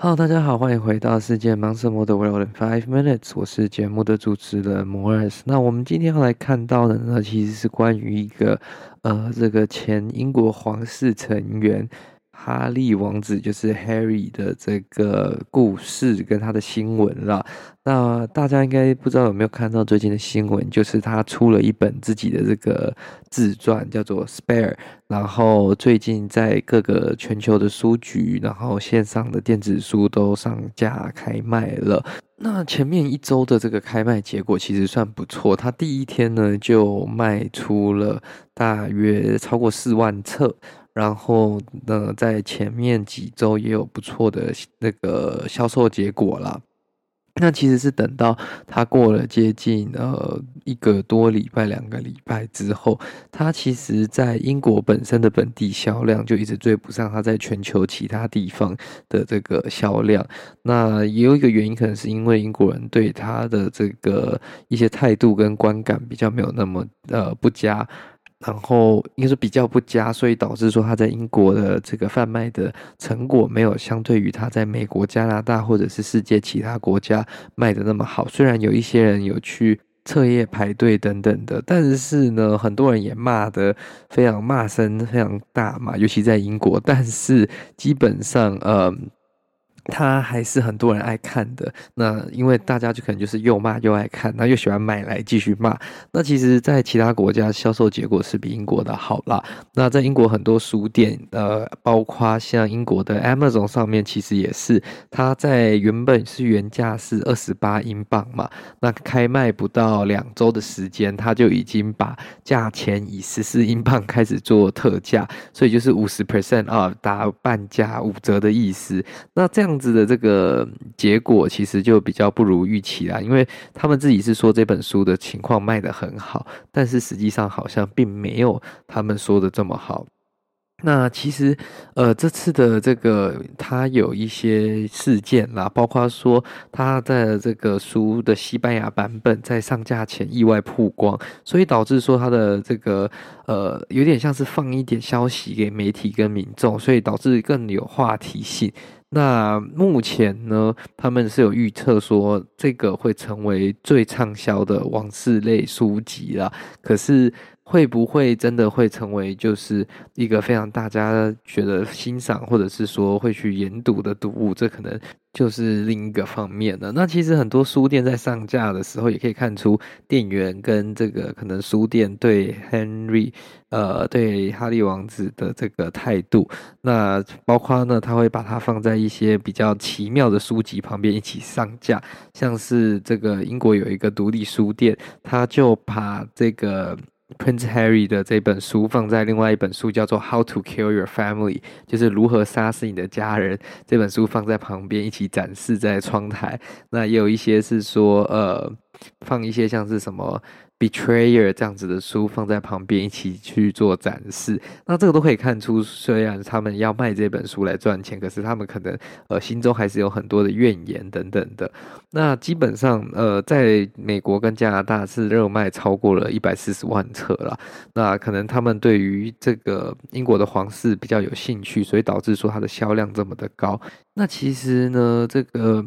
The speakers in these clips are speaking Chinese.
Hello，大家好，欢迎回到世界盲什么的 World in Five Minutes，我是节目的主持人摩尔斯。那我们今天要来看到的呢，其实是关于一个呃，这个前英国皇室成员。哈利王子就是 Harry 的这个故事跟他的新闻了。那大家应该不知道有没有看到最近的新闻，就是他出了一本自己的这个自传，叫做《Spare》。然后最近在各个全球的书局，然后线上的电子书都上架开卖了。那前面一周的这个开卖结果其实算不错，他第一天呢就卖出了大约超过四万册。然后呢，在前面几周也有不错的那个销售结果啦。那其实是等到他过了接近呃一个多礼拜、两个礼拜之后，他其实在英国本身的本地销量就一直追不上他在全球其他地方的这个销量。那也有一个原因，可能是因为英国人对他的这个一些态度跟观感比较没有那么呃不佳。然后应该是比较不佳，所以导致说他在英国的这个贩卖的成果没有相对于他在美国、加拿大或者是世界其他国家卖的那么好。虽然有一些人有去彻夜排队等等的，但是呢，很多人也骂得非常骂声非常大嘛，尤其在英国。但是基本上，呃。他还是很多人爱看的，那因为大家就可能就是又骂又爱看，那又喜欢买来继续骂。那其实，在其他国家销售结果是比英国的好啦。那在英国很多书店，呃，包括像英国的 Amazon 上面，其实也是，它在原本是原价是二十八英镑嘛，那开卖不到两周的时间，它就已经把价钱以十四英镑开始做特价，所以就是五十 percent 啊，打半价五折的意思。那这样。子的这个结果其实就比较不如预期啦，因为他们自己是说这本书的情况卖得很好，但是实际上好像并没有他们说的这么好。那其实，呃，这次的这个他有一些事件啦，包括说他在这个书的西班牙版本在上架前意外曝光，所以导致说他的这个呃有点像是放一点消息给媒体跟民众，所以导致更有话题性。那目前呢，他们是有预测说这个会成为最畅销的往事类书籍啦。可是会不会真的会成为就是一个非常大家觉得欣赏，或者是说会去研读的读物？这可能。就是另一个方面了。那其实很多书店在上架的时候，也可以看出店员跟这个可能书店对 Henry，呃，对哈利王子的这个态度。那包括呢，他会把它放在一些比较奇妙的书籍旁边一起上架，像是这个英国有一个独立书店，他就把这个。Prince Harry 的这本书放在另外一本书叫做《How to Kill Your Family》，就是如何杀死你的家人。这本书放在旁边一起展示在窗台。那也有一些是说，呃，放一些像是什么。Betrayer 这样子的书放在旁边一起去做展示，那这个都可以看出，虽然他们要卖这本书来赚钱，可是他们可能呃心中还是有很多的怨言等等的。那基本上呃，在美国跟加拿大是热卖超过了一百四十万册了。那可能他们对于这个英国的皇室比较有兴趣，所以导致说它的销量这么的高。那其实呢，这个。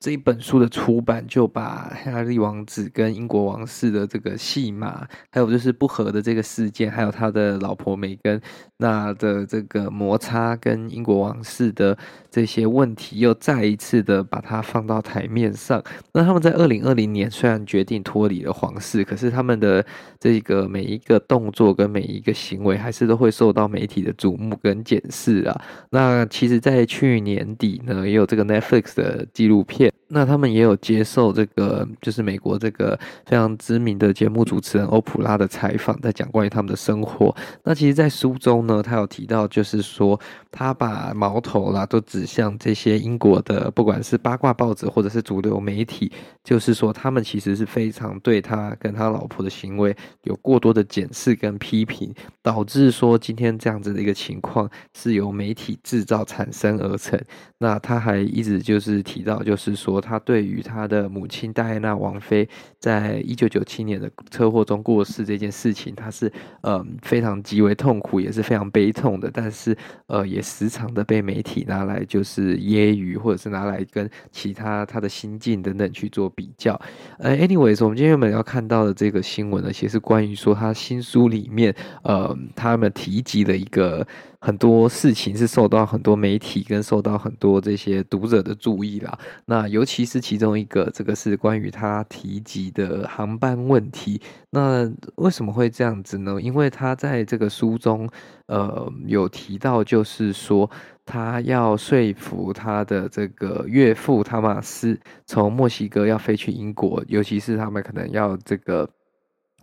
这一本书的出版就把哈利王子跟英国王室的这个戏码，还有就是不和的这个事件，还有他的老婆梅根那的这个摩擦，跟英国王室的这些问题，又再一次的把它放到台面上。那他们在二零二零年虽然决定脱离了皇室，可是他们的这个每一个动作跟每一个行为，还是都会受到媒体的瞩目跟检视啊。那其实，在去年底呢，也有这个 Netflix 的纪录片。shit. 那他们也有接受这个，就是美国这个非常知名的节目主持人欧普拉的采访，在讲关于他们的生活。那其实，在书中呢，他有提到，就是说他把矛头啦都指向这些英国的，不管是八卦报纸或者是主流媒体，就是说他们其实是非常对他跟他老婆的行为有过多的检视跟批评，导致说今天这样子的一个情况是由媒体制造产生而成。那他还一直就是提到，就是说。他对于他的母亲戴安娜王妃在一九九七年的车祸中过世这件事情，他是呃非常极为痛苦，也是非常悲痛的。但是呃，也时常的被媒体拿来就是揶揄，或者是拿来跟其他他的心境等等去做比较。呃，anyways，我们今天原本要看到的这个新闻呢，其实是关于说他新书里面呃他们提及的一个。很多事情是受到很多媒体跟受到很多这些读者的注意啦。那尤其是其中一个，这个是关于他提及的航班问题。那为什么会这样子呢？因为他在这个书中，呃，有提到，就是说他要说服他的这个岳父汤马斯从墨西哥要飞去英国，尤其是他们可能要这个。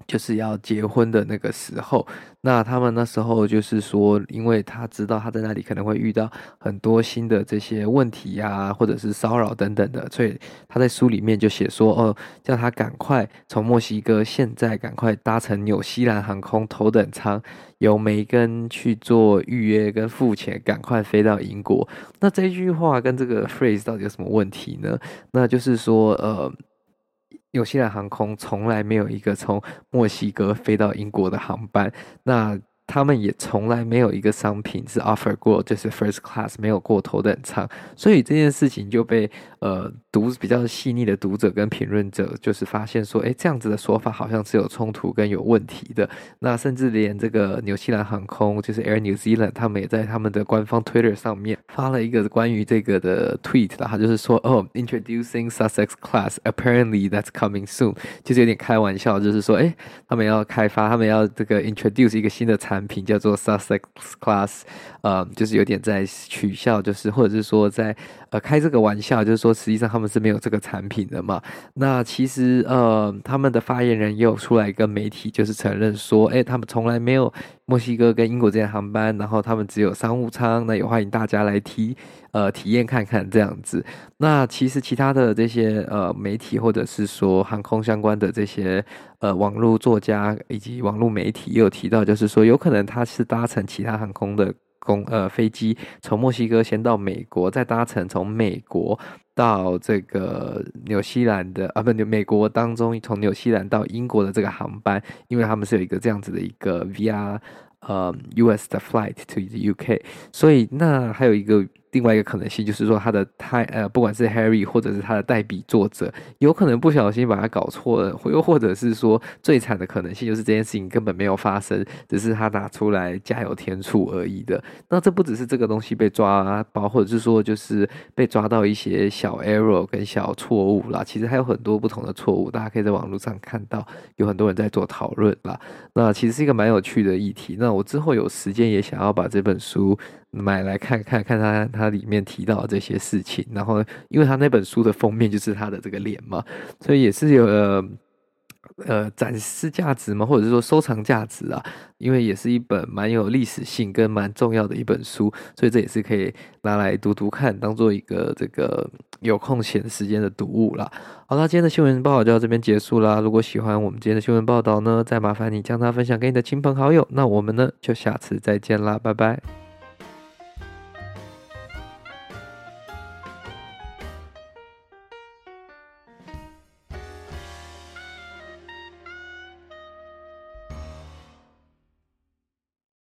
就是要结婚的那个时候，那他们那时候就是说，因为他知道他在那里可能会遇到很多新的这些问题呀、或者是骚扰等等的，所以他在书里面就写说，哦，叫他赶快从墨西哥现在赶快搭乘纽西兰航空头等舱，由梅根去做预约跟付钱，赶快飞到英国。那这句话跟这个 phrase 到底有什么问题呢？那就是说，呃。纽西兰航空从来没有一个从墨西哥飞到英国的航班，那。他们也从来没有一个商品是 offer 过，就是 first class 没有过头等舱，所以这件事情就被呃读比较细腻的读者跟评论者就是发现说，哎，这样子的说法好像是有冲突跟有问题的。那甚至连这个纽西兰航空就是 Air New Zealand，他们也在他们的官方 Twitter 上面发了一个关于这个的 tweet，他就是说，哦，introducing Sussex class，apparently that's coming soon，就是有点开玩笑，就是说，哎，他们要开发，他们要这个 introduce 一个新的产。产品叫做 Sussex Class，呃，就是有点在取笑，就是或者是说在呃开这个玩笑，就是说实际上他们是没有这个产品的嘛。那其实呃，他们的发言人也有出来跟媒体就是承认说，哎，他们从来没有墨西哥跟英国这间航班，然后他们只有商务舱，那也欢迎大家来提呃体验看看这样子。那其实其他的这些呃媒体或者是说航空相关的这些呃网络作家以及网络媒体也有提到，就是说有可能他是搭乘其他航空的公呃飞机从墨西哥先到美国，再搭乘从美国到这个纽西兰的啊不美国当中从纽西兰到英国的这个航班，因为他们是有一个这样子的一个 V R 呃 US 的 flight to the UK，所以那还有一个。另外一个可能性就是说，他的太呃，不管是 Harry 或者是他的代笔作者，有可能不小心把他搞错了，又或者是说，最惨的可能性就是这件事情根本没有发生，只是他拿出来加油添醋而已的。那这不只是这个东西被抓包，或者是说就是被抓到一些小 error 跟小错误啦。其实还有很多不同的错误，大家可以在网络上看到有很多人在做讨论啦。那其实是一个蛮有趣的议题。那我之后有时间也想要把这本书。买来看看看他他里面提到这些事情，然后因为他那本书的封面就是他的这个脸嘛，所以也是有呃，呃展示价值嘛，或者是说收藏价值啊，因为也是一本蛮有历史性跟蛮重要的一本书，所以这也是可以拿来读读看，当做一个这个有空闲时间的读物啦。好啦，今天的新闻报道就到这边结束啦。如果喜欢我们今天的新闻报道呢，再麻烦你将它分享给你的亲朋好友。那我们呢就下次再见啦，拜拜。